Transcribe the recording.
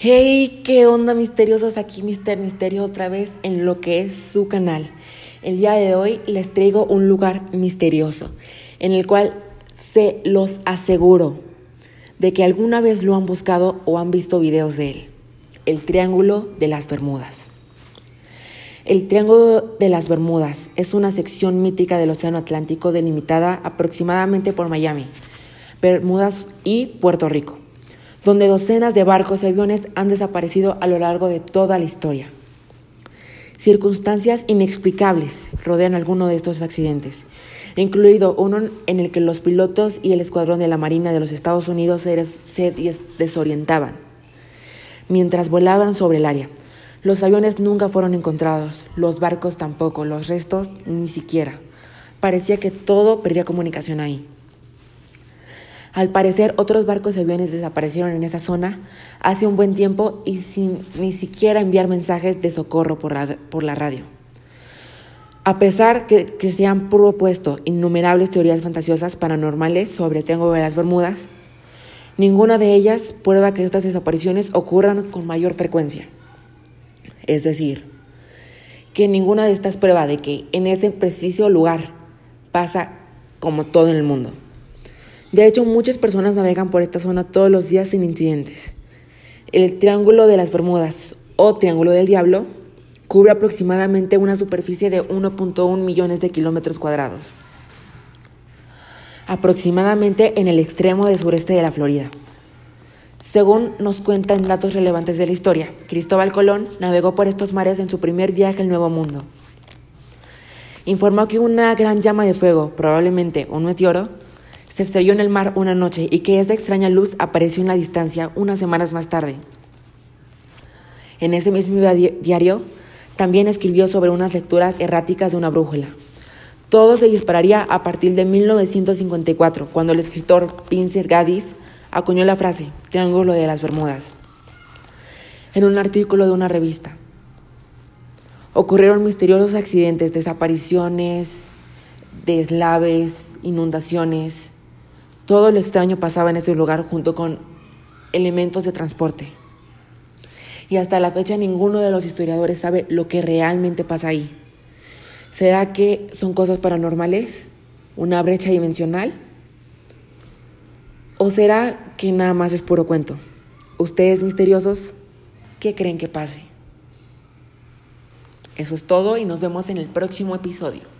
Hey, qué onda misteriosos, aquí Mister Misterio otra vez en lo que es su canal. El día de hoy les traigo un lugar misterioso, en el cual se los aseguro de que alguna vez lo han buscado o han visto videos de él. El Triángulo de las Bermudas. El Triángulo de las Bermudas es una sección mítica del Océano Atlántico delimitada aproximadamente por Miami, Bermudas y Puerto Rico donde docenas de barcos y aviones han desaparecido a lo largo de toda la historia. Circunstancias inexplicables rodean alguno de estos accidentes, incluido uno en el que los pilotos y el escuadrón de la Marina de los Estados Unidos se desorientaban mientras volaban sobre el área. Los aviones nunca fueron encontrados, los barcos tampoco, los restos ni siquiera. Parecía que todo perdía comunicación ahí. Al parecer, otros barcos y aviones desaparecieron en esa zona hace un buen tiempo y sin ni siquiera enviar mensajes de socorro por, la radio. A pesar que, que se han propuesto innumerables teorías fantasiosas paranormales sobre el Triángulo de las Bermudas, ninguna de ellas prueba que estas desapariciones ocurran con mayor frecuencia. Es decir, que ninguna de estas prueba de que en ese preciso lugar pasa como todo en el mundo. De hecho, muchas personas navegan por esta zona todos los días sin incidentes. El Triángulo de las Bermudas o Triángulo del Diablo cubre aproximadamente una superficie de 1.1 millones de kilómetros cuadrados, aproximadamente en el extremo del sureste de la Florida. Según nos cuentan datos relevantes de la historia, Cristóbal Colón navegó por estos mares en su primer viaje al Nuevo Mundo. Informó que una gran llama de fuego, probablemente un meteoro, se estrelló en el mar una noche y que esa extraña luz apareció en la distancia unas semanas más tarde. En ese mismo diario también escribió sobre unas lecturas erráticas de una brújula. Todo se dispararía a partir de 1954, cuando el escritor Vincent Gaddis acuñó la frase Triángulo de las Bermudas en un artículo de una revista. Ocurrieron misteriosos accidentes, desapariciones, deslaves, inundaciones, todo lo extraño pasaba en ese lugar junto con elementos de transporte. Y hasta la fecha ninguno de los historiadores sabe lo que realmente pasa ahí. ¿Será que son cosas paranormales? ¿Una brecha dimensional? ¿O será que nada más es puro cuento? Ustedes misteriosos, ¿qué creen que pase? Eso es todo y nos vemos en el próximo episodio.